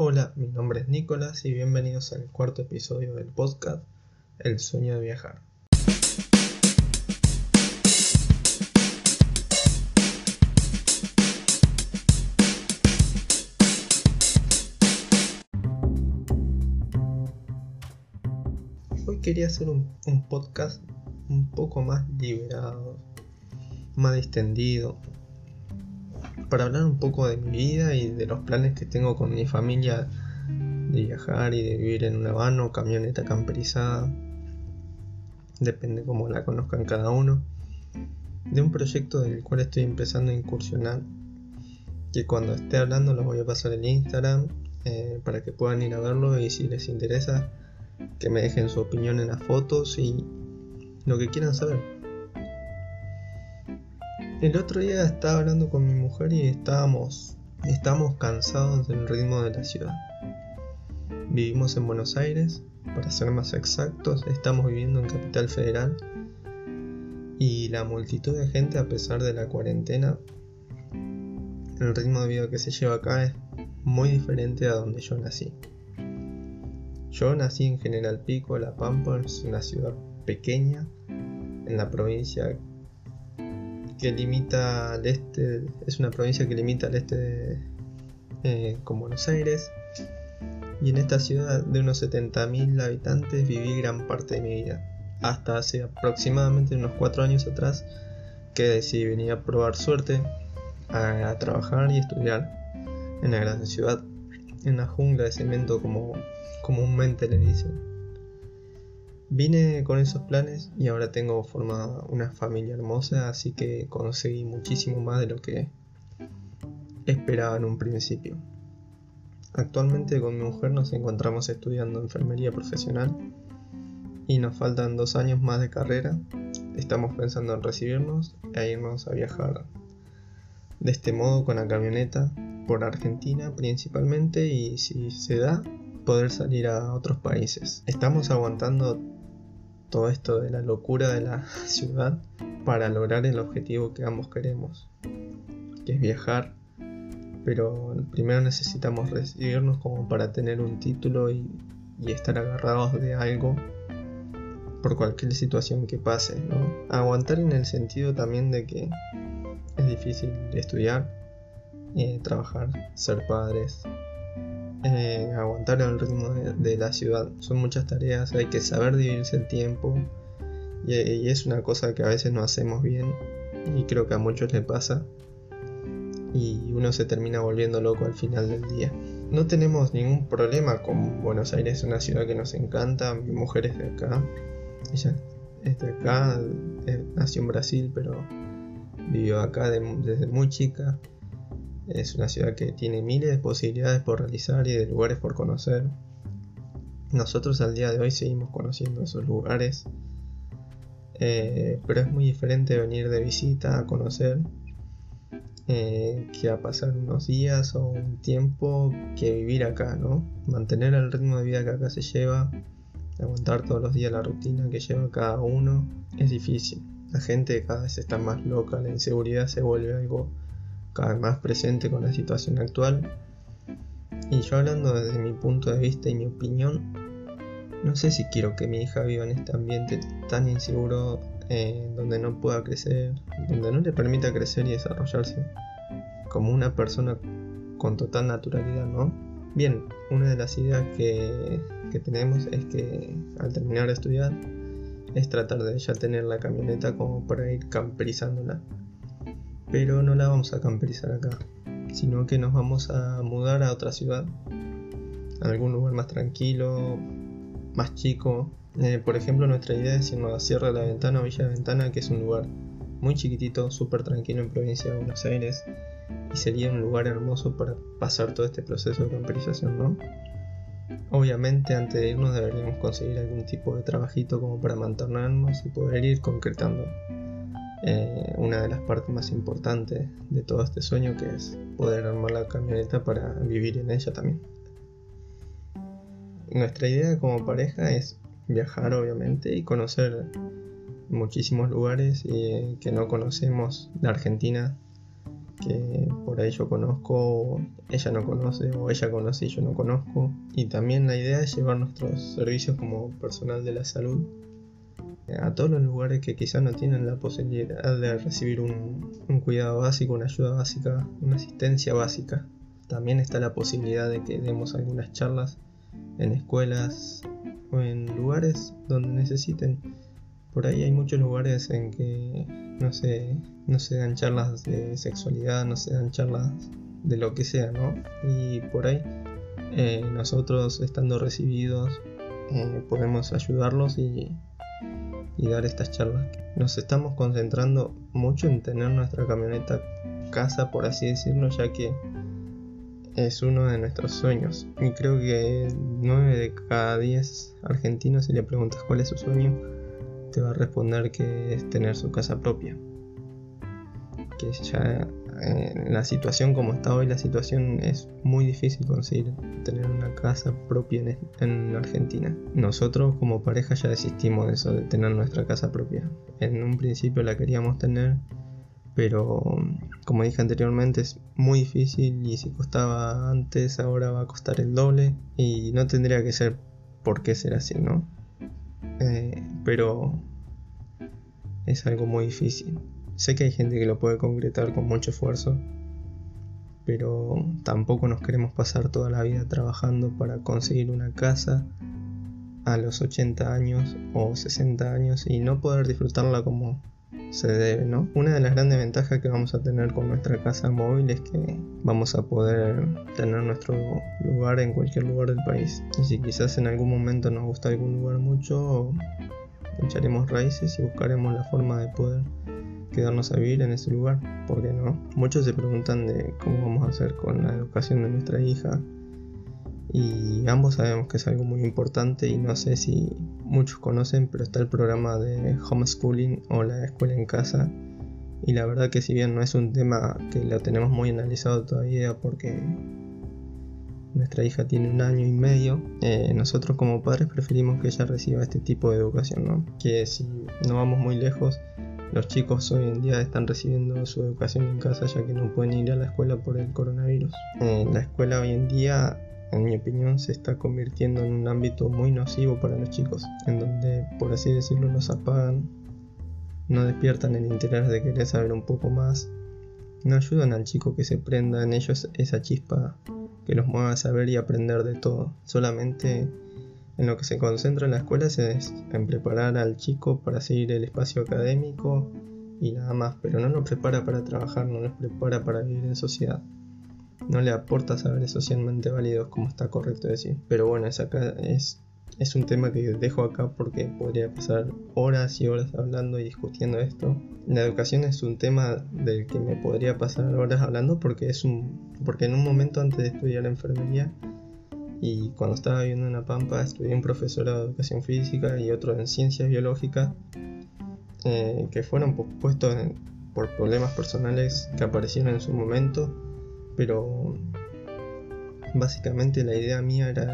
Hola, mi nombre es Nicolás y bienvenidos al cuarto episodio del podcast El sueño de viajar. Hoy quería hacer un, podcast un poco más liberado, más distendido, para hablar un poco de mi vida y de los planes que tengo con mi familia de viajar y de vivir en una van o camioneta camperizada. Depende cómo la conozcan cada uno. De un proyecto del cual estoy empezando a incursionar. Que cuando esté hablando los voy a pasar en Instagram eh, para que puedan ir a verlo y si les interesa que me dejen su opinión en las fotos y lo que quieran saber. El otro día estaba hablando con mi mujer y estábamos, estábamos cansados del ritmo de la ciudad. Vivimos en Buenos Aires, para ser más exactos, estamos viviendo en Capital Federal y la multitud de gente a pesar de la cuarentena, el ritmo de vida que se lleva acá es muy diferente a donde yo nací. Yo nací en General Pico, La Pampa, es una ciudad pequeña en la provincia que limita al este, es una provincia que limita al este eh, con Buenos Aires. Y en esta ciudad de unos 70.000 habitantes viví gran parte de mi vida. Hasta hace aproximadamente unos 4 años atrás que decidí venir a probar suerte, a, a trabajar y estudiar en la gran ciudad, en la jungla de cemento como comúnmente le dicen. Vine con esos planes y ahora tengo formada una familia hermosa, así que conseguí muchísimo más de lo que esperaba en un principio. Actualmente con mi mujer nos encontramos estudiando enfermería profesional y nos faltan dos años más de carrera. Estamos pensando en recibirnos e irnos a viajar de este modo con la camioneta por Argentina principalmente y si se da poder salir a otros países. Estamos aguantando todo esto de la locura de la ciudad para lograr el objetivo que ambos queremos, que es viajar. Pero primero necesitamos recibirnos como para tener un título y, estar agarrados de algo por cualquier situación que pase, Aguantar en el sentido también de que es difícil estudiar, eh, trabajar, ser padres, eh, aguantar el ritmo de, la ciudad. Son muchas tareas, hay que saber dividirse el tiempo y, es una cosa que a veces no hacemos bien y creo que a muchos les pasa y uno se termina volviendo loco al final del día. No tenemos ningún problema con Buenos Aires, es una ciudad que nos encanta, mi mujer es de acá, ella es de acá, eh, nació en Brasil pero vivió acá desde muy chica es una ciudad que tiene miles de posibilidades por realizar y de lugares por conocer. Nosotros al día de hoy seguimos conociendo esos lugares, eh, pero es muy diferente venir de visita a conocer eh, que a pasar unos días o un tiempo que vivir acá, ¿no? Mantener el ritmo de vida que acá se lleva, aguantar todos los días la rutina que lleva cada uno, es difícil. La gente cada vez está más loca, la inseguridad se vuelve algo cada vez más presente con la situación actual. Y yo hablando desde mi punto de vista y mi opinión, no sé si quiero que mi hija viva en este ambiente tan inseguro, eh, donde no pueda crecer, donde no le permita crecer y desarrollarse como una persona con total naturalidad, ¿no? Bien, una de las ideas que, que tenemos es que al terminar de estudiar es tratar de ya tener la camioneta como para ir camperizándola pero no la vamos a camperizar acá, sino que nos vamos a mudar a otra ciudad, a algún lugar más tranquilo, más chico. Eh, por ejemplo, nuestra idea es irnos a Sierra de la Ventana o Villa Ventana, que es un lugar muy chiquitito, súper tranquilo en provincia de Buenos Aires, y sería un lugar hermoso para pasar todo este proceso de camperización, ¿no? Obviamente antes de irnos deberíamos conseguir algún tipo de trabajito como para mantenernos y poder ir concretando eh, una de las partes más importantes de todo este sueño que es poder armar la camioneta para vivir en ella también. Nuestra idea como pareja es viajar obviamente y conocer muchísimos lugares que no conocemos de Argentina que por ahí yo conozco, ella no conoce o ella conoce y yo no conozco. Y también la idea es llevar nuestros servicios como personal de la salud a todos los lugares que quizás no tienen la posibilidad de recibir un, cuidado básico, una ayuda básica, una asistencia básica. También está la posibilidad de que demos algunas charlas en escuelas o en lugares donde necesiten. Por ahí hay muchos lugares en que no se, no se dan charlas de sexualidad, no se dan charlas de lo que sea, ¿no? Y por ahí eh, nosotros estando recibidos eh, podemos ayudarlos y, y dar estas charlas. Nos estamos concentrando mucho en tener nuestra camioneta casa, por así decirlo, ya que es uno de nuestros sueños. Y creo que 9 de cada 10 argentinos, si le preguntas cuál es su sueño, te va a responder que es tener su casa propia. Que ya en la situación como está hoy, la situación es muy difícil conseguir tener una casa propia en, en, Argentina. Nosotros como pareja ya desistimos de eso, de tener nuestra casa propia. En un principio la queríamos tener, pero como dije anteriormente es muy difícil y si costaba antes ahora va a costar el doble y no tendría que ser por qué ser así, ¿no? Eh, pero es algo muy difícil. Sé que hay gente que lo puede concretar con mucho esfuerzo, pero tampoco nos queremos pasar toda la vida trabajando para conseguir una casa a los 80 años o 60 años y no poder disfrutarla como se debe, ¿no? Una de las grandes ventajas que vamos a tener con nuestra casa móvil es que vamos a poder tener nuestro lugar en cualquier lugar del país. Y si quizás en algún momento nos gusta algún lugar mucho, echaremos raíces y buscaremos la forma de poder quedarnos a vivir en ese lugar, ¿por qué no? Muchos se preguntan de cómo vamos a hacer con la educación de nuestra hija, y ambos sabemos que es algo muy importante y no sé si muchos conocen, pero está el programa de homeschooling o la escuela en casa y la verdad que si bien no es un tema que lo tenemos muy analizado todavía porque nuestra hija tiene un año y medio, eh, nosotros como padres preferimos que ella reciba este tipo de educación, ¿no? Que si no vamos muy lejos, los chicos hoy en día están recibiendo su educación en casa ya que no pueden ir a la escuela por el coronavirus. Eh, la escuela hoy en día en mi opinión, se está convirtiendo en un ámbito muy nocivo para los chicos, en donde, por así decirlo, los apagan, no despiertan el interés de querer saber un poco más, no ayudan al chico que se prenda en ellos esa chispa que los mueva a saber y aprender de todo. Solamente en lo que se concentra en la escuela es en preparar al chico para seguir el espacio académico y nada más, pero no lo prepara para trabajar, no lo prepara para vivir en sociedad no le aporta saberes socialmente válidos como está correcto decir. Pero bueno, es acá es, es un tema que dejo acá porque podría pasar horas y horas hablando y discutiendo esto. La educación es un tema del que me podría pasar horas hablando porque es un porque en un momento antes de estudiar enfermería y cuando estaba viviendo en La Pampa estudié un profesorado de educación física y otro en ciencias biológicas eh, que fueron pospuestos por problemas personales que aparecieron en su momento pero básicamente la idea mía era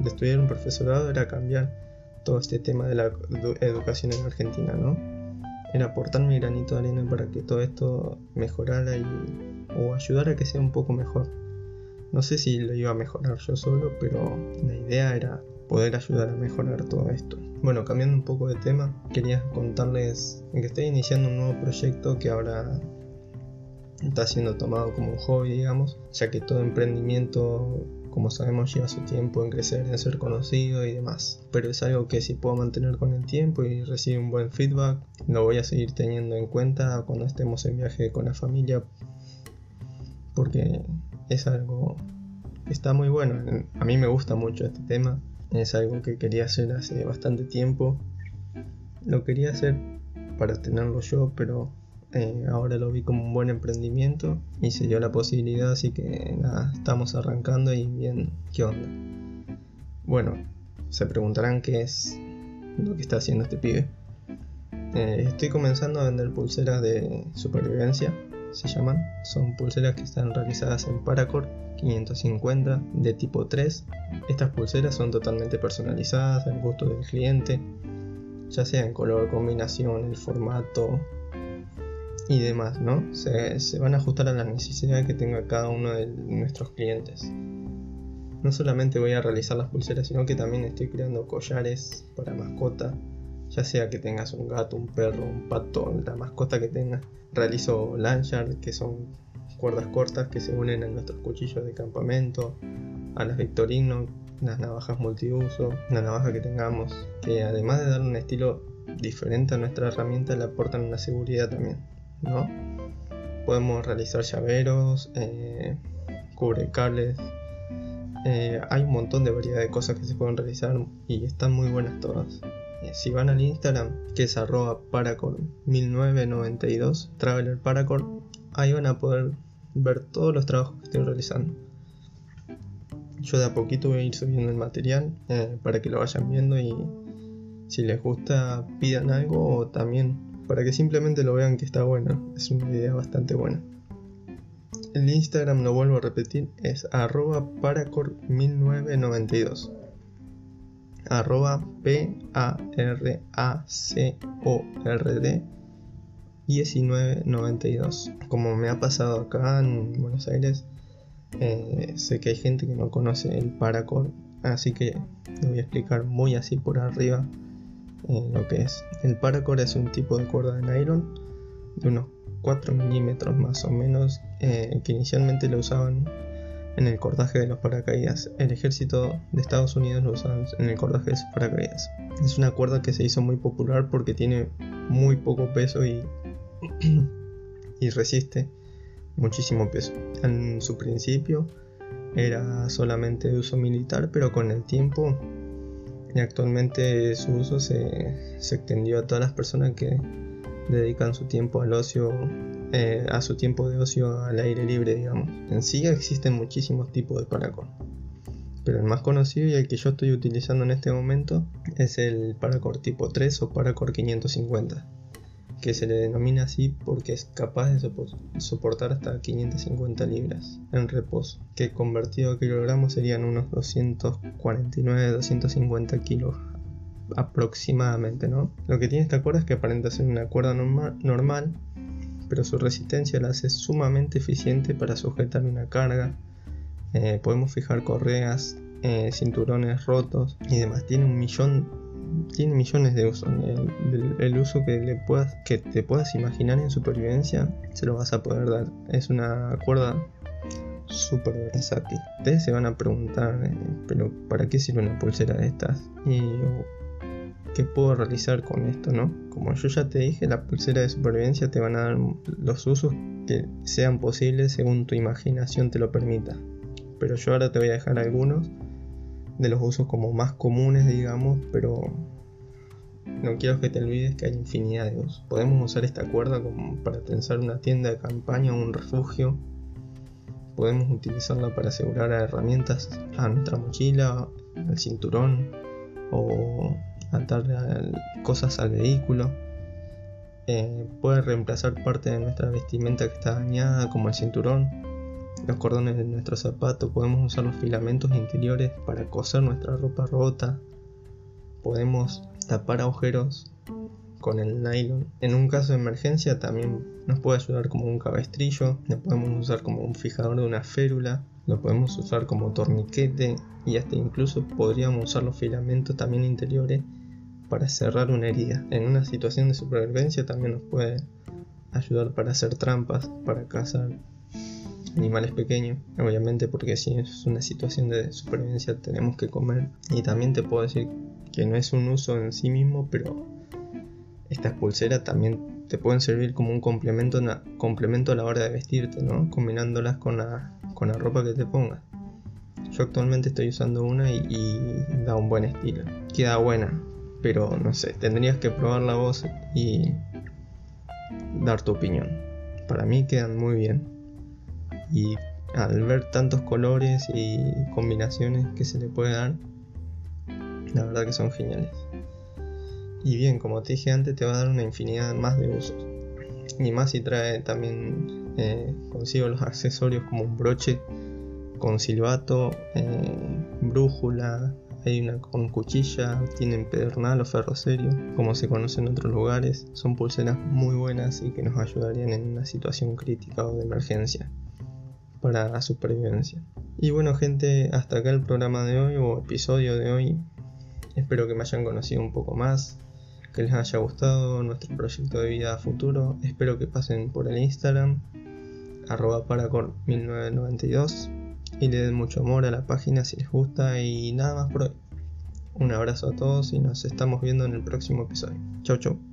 de estudiar un profesorado era cambiar todo este tema de la educación en Argentina, ¿no? Era aportar mi granito de arena para que todo esto mejorara y, o ayudara a que sea un poco mejor. No sé si lo iba a mejorar yo solo, pero la idea era poder ayudar a mejorar todo esto. Bueno, cambiando un poco de tema, quería contarles que estoy iniciando un nuevo proyecto que ahora está siendo tomado como un hobby, digamos, ya que todo emprendimiento, como sabemos, lleva su tiempo en crecer, en ser conocido y demás. Pero es algo que si puedo mantener con el tiempo y recibir un buen feedback, lo voy a seguir teniendo en cuenta cuando estemos en viaje con la familia, porque es algo que está muy bueno. A mí me gusta mucho este tema, es algo que quería hacer hace bastante tiempo. Lo quería hacer para tenerlo yo, pero eh, ahora lo vi como un buen emprendimiento y se dio la posibilidad, así que nada, estamos arrancando y bien, ¿qué onda? Bueno, se preguntarán qué es lo que está haciendo este pibe. Eh, estoy comenzando a vender pulseras de supervivencia, se llaman. Son pulseras que están realizadas en Paracord 550 de tipo 3. Estas pulseras son totalmente personalizadas al gusto del cliente, ya sea en color, combinación, el formato, y demás, ¿no? Se, se, van a ajustar a la necesidad que tenga cada uno de nuestros clientes. No solamente voy a realizar las pulseras, sino que también estoy creando collares para mascota, ya sea que tengas un gato, un perro, un pato, la mascota que tengas. Realizo lanyard, que son cuerdas cortas que se unen a nuestros cuchillos de campamento, a las Victorino, las navajas multiuso, la navaja que tengamos, que además de dar un estilo diferente a nuestra herramienta, le aportan una seguridad también, ¿no? Podemos realizar llaveros, eh, cubrecables, eh, hay un montón de variedad de cosas que se pueden realizar y están muy buenas todas. Eh, si van al Instagram, que es arroba paracord1992, Traveler Paracord, ahí van a poder ver todos los trabajos que estoy realizando. Yo de a poquito voy a ir subiendo el material eh, para que lo vayan viendo y si les gusta pidan algo o también para que simplemente lo vean que está bueno. Es una idea bastante buena. El Instagram, lo vuelvo a repetir, es arroba paracord1992. Arroba P-A-R-A-C-O-R-D 1992. Como me ha pasado acá en Buenos Aires, eh, sé que hay gente que no conoce el paracord, así que le voy a explicar muy así por arriba eh, lo que es. El paracord es un tipo de cuerda de nylon de unos 4 milímetros más o menos eh, que inicialmente lo usaban en el cordaje de los paracaídas. El ejército de Estados Unidos lo usaban en el cordaje de sus paracaídas. Es una cuerda que se hizo muy popular porque tiene muy poco peso y y resiste muchísimo peso. En su principio era solamente de uso militar, pero con el tiempo y actualmente su uso se, extendió a todas las personas que dedican su tiempo al ocio, eh, a su tiempo de ocio al aire libre, digamos. En sí existen muchísimos tipos de paracord, pero el más conocido y el que yo estoy utilizando en este momento es el paracord tipo 3 o paracord 550 que se le denomina así porque es capaz de soportar hasta 550 libras en reposo, que convertido a kilogramos serían unos 249-250 kilos aproximadamente, ¿no? Lo que tiene esta cuerda es que aparenta ser una cuerda normal, pero su resistencia la hace sumamente eficiente para sujetar una carga. Eh, podemos fijar correas, eh, cinturones rotos y demás. Tiene un millón tiene millones de usos. El, uso que, le puedas, que te puedas imaginar en supervivencia, se lo vas a poder dar. Es una cuerda súper versátil. Ustedes se van a preguntar, eh, pero ¿para qué sirve una pulsera de estas? Y ¿qué puedo realizar con esto, no? Como yo ya te dije, la pulsera de supervivencia te van a dar los usos que sean posibles según tu imaginación te lo permita. Pero yo ahora te voy a dejar algunos de los usos como más comunes, digamos, pero no quiero que te olvides que hay infinidad de usos. Podemos usar esta cuerda como para tensar una tienda de campaña o un refugio. Podemos utilizarla para asegurar herramientas a nuestra mochila, al cinturón o atar cosas al vehículo. Eh, puede reemplazar parte de nuestra vestimenta que está dañada, como el cinturón, los cordones de nuestro zapato, podemos usar los filamentos interiores para coser nuestra ropa rota, podemos tapar agujeros con el nylon. En un caso de emergencia también nos puede ayudar como un cabestrillo, lo podemos usar como un fijador de una férula, lo podemos usar como torniquete. Y hasta incluso podríamos usar los filamentos también interiores para cerrar una herida. En una situación de supervivencia también nos puede ayudar para hacer trampas, para cazar animales pequeños, obviamente porque si es una situación de supervivencia tenemos que comer. Y también te puedo decir que no es un uso en sí mismo, pero estas pulseras también te pueden servir como un complemento, complemento a la hora de vestirte, ¿no? Combinándolas con la, con la ropa que te pongas. Yo actualmente estoy usando una y, y da un buen estilo. Queda buena, pero no sé, tendrías que probar la voz y dar tu opinión. Para mí quedan muy bien y al ver tantos colores y combinaciones que se le puede dar, la verdad que son geniales. Y bien, como te dije antes, te va a dar una infinidad más de usos. Y más si trae también eh, consigo los accesorios como un broche con silbato, eh, brújula, hay una con cuchilla, tienen pedernal o ferrocerio, como se conoce en otros lugares. Son pulseras muy buenas y que nos ayudarían en una situación crítica o de emergencia para la supervivencia. Y bueno gente, hasta acá el programa de hoy o episodio de hoy. Espero que me hayan conocido un poco más, que les haya gustado nuestro proyecto de vida futuro. Espero que pasen por el Instagram, arroba paracor1992 y le den mucho amor a la página si les gusta y nada más por hoy. Un abrazo a todos y nos estamos viendo en el próximo episodio. Chau chau.